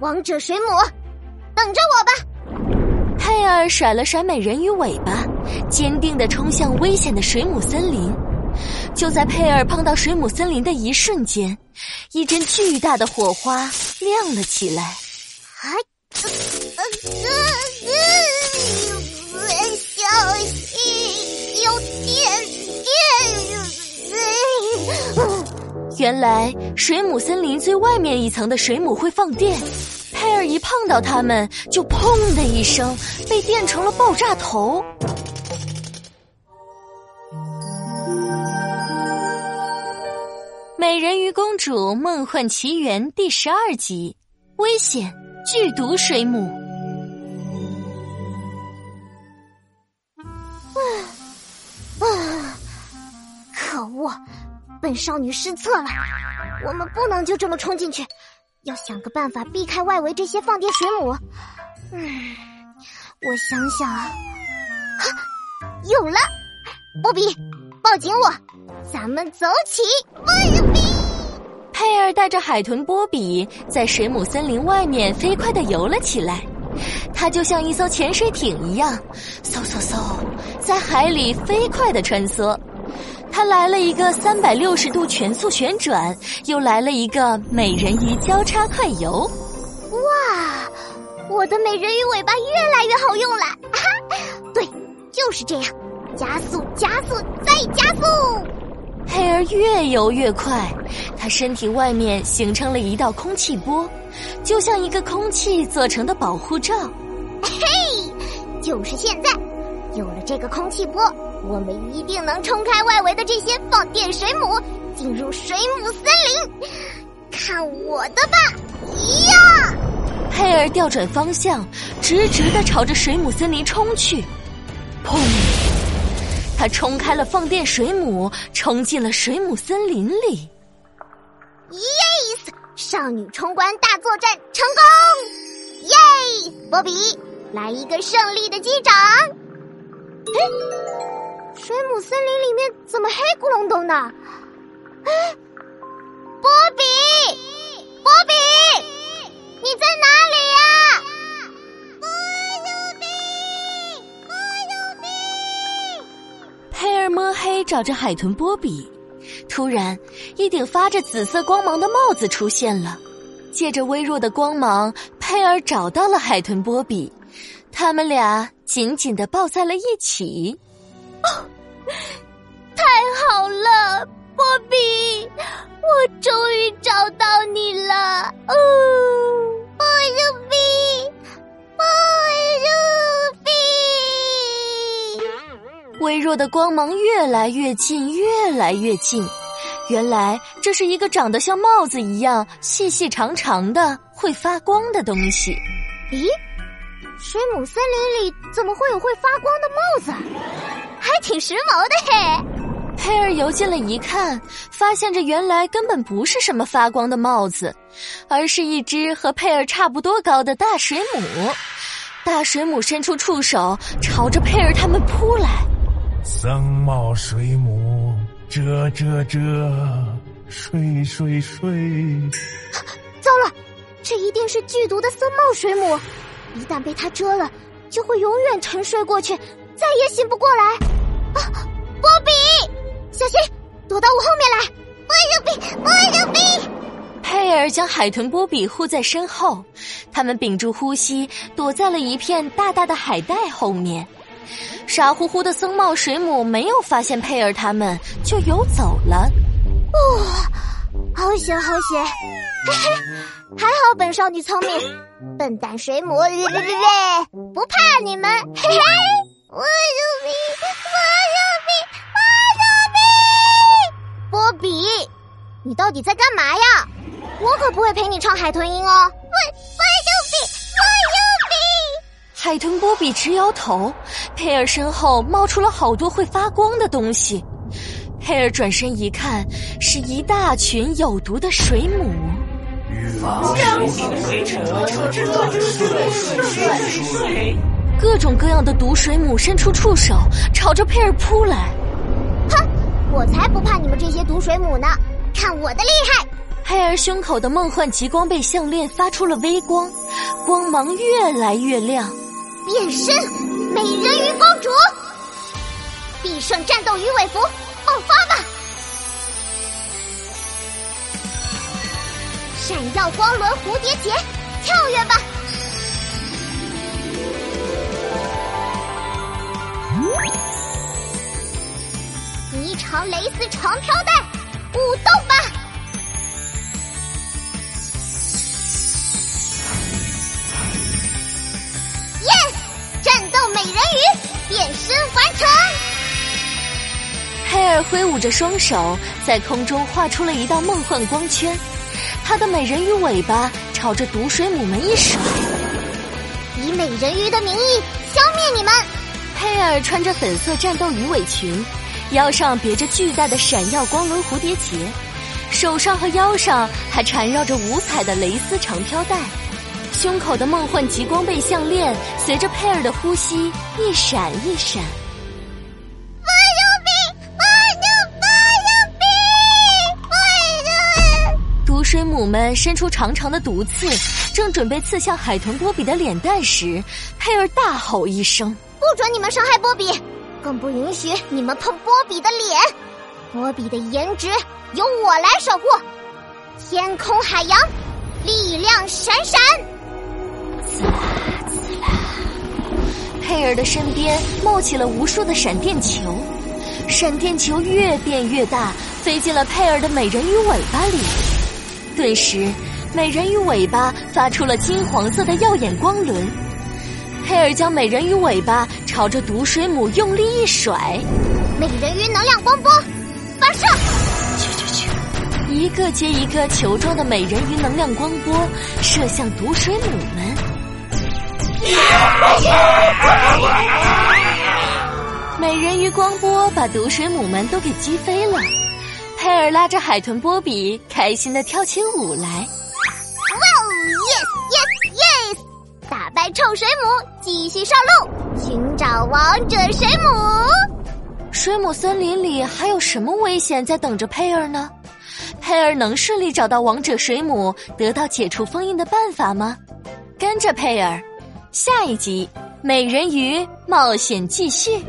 王者水母，等着我吧！佩尔甩了甩美人鱼尾巴，坚定的冲向危险的水母森林。就在佩尔碰到水母森林的一瞬间，一阵巨大的火花亮了起来。啊，呃呃呃，原来水母森林最外面一层的水母会放电，佩尔一碰到它们，就砰的一声被电成了爆炸头。《美人鱼公主梦幻奇缘》第十二集：危险剧毒水母。啊啊！可恶，本少女失策了。我们不能就这么冲进去，要想个办法避开外围这些放电水母。嗯，我想想啊，有了，波比，抱紧我，咱们走起！波比。佩尔带着海豚波比在水母森林外面飞快的游了起来，它就像一艘潜水艇一样，嗖嗖嗖，在海里飞快的穿梭。它来了一个三百六十度全速旋转，又来了一个美人鱼交叉快游。哇，我的美人鱼尾巴越来越好用了！对，就是这样，加速，加速，再加速。佩儿越游越快，他身体外面形成了一道空气波，就像一个空气做成的保护罩。嘿，就是现在，有了这个空气波，我们一定能冲开外围的这些放电水母，进入水母森林。看我的吧！呀！佩尔调转方向，直直的朝着水母森林冲去。砰！他冲开了放电水母，冲进了水母森林里。Yes，少女冲关大作战成功！耶，波比，来一个胜利的击掌。哎，水母森林里面怎么黑咕隆咚的？哎，波比，波比，你在哪里呀？佩尔摸黑找着海豚波比，突然，一顶发着紫色光芒的帽子出现了。借着微弱的光芒，佩尔找到了海豚波比，他们俩紧紧的抱在了一起。比，我终于找到你了。哦，波比，波比。微弱的光芒越来越近，越来越近。原来这是一个长得像帽子一样细细长长的会发光的东西。咦，水母森林里怎么会有会发光的帽子？还挺时髦的嘿！佩尔游进了一看，发现这原来根本不是什么发光的帽子，而是一只和佩尔差不多高的大水母。大水母伸出触手，朝着佩尔他们扑来。僧帽水母。遮遮遮，睡睡睡！糟了，这一定是剧毒的僧帽水母，一旦被它蛰了，就会永远沉睡过去，再也醒不过来。啊，波比，小心，躲到我后面来！波比，波比！佩尔将海豚波比护在身后，他们屏住呼吸，躲在了一片大大的海带后面。傻乎乎的僧帽水母没有发现佩尔他们，就游走了。哦，好险好险！嘿嘿，还好本少女聪明，笨蛋水母，不怕你们！嘿嘿，我有比，波比，你到底在干嘛呀？我可不会陪你唱海豚音哦喂喂。海豚波比直摇头，佩尔身后冒出了好多会发光的东西。佩尔转身一看，是一大群有毒的水母。各种各样的毒水母伸出触手，朝着佩尔扑来。哼，我才不怕你们这些毒水母呢！看我的厉害！黑儿胸口的梦幻极光贝项链发出了微光，光芒越来越亮。变身，美人鱼公主，必胜战斗鱼尾服爆发吧！闪耀光轮蝴蝶结，丝长飘带，舞动吧！Yes，战斗美人鱼变身完成。佩尔挥舞着双手，在空中画出了一道梦幻光圈。他的美人鱼尾巴朝着毒水母们一甩，以美人鱼的名义消灭你们。佩尔穿着粉色战斗鱼尾裙，腰上别着巨大的闪耀光轮蝴蝶结，手上和腰上还缠绕着五彩的蕾丝长飘带，胸口的梦幻极光贝项链随着佩尔的呼吸一闪一闪。毒水母们伸出长长的毒刺，正准备刺向海豚波比的脸蛋时，佩尔大吼一声：“不准你们伤害波比，更不允许你们碰波比的脸！波比的颜值由我来守护！天空海洋，力量闪闪！”滋啦滋啦，佩尔的身边冒起了无数的闪电球，闪电球越变越大，飞进了佩尔的美人鱼尾巴里。顿时，美人鱼尾巴发出了金黄色的耀眼光轮。佩尔将美人鱼尾巴朝着毒水母用力一甩，美人鱼能量光波发射！去去去！一个接一个球状的美人鱼能量光波射向毒水母们。美人鱼光波把毒水母们都给击飞了。佩尔拉着海豚波比，开心的跳起舞来。来臭水母，继续上路寻找王者水母。水母森林里还有什么危险在等着佩儿呢？佩儿能顺利找到王者水母，得到解除封印的办法吗？跟着佩儿，下一集《美人鱼冒险》继续。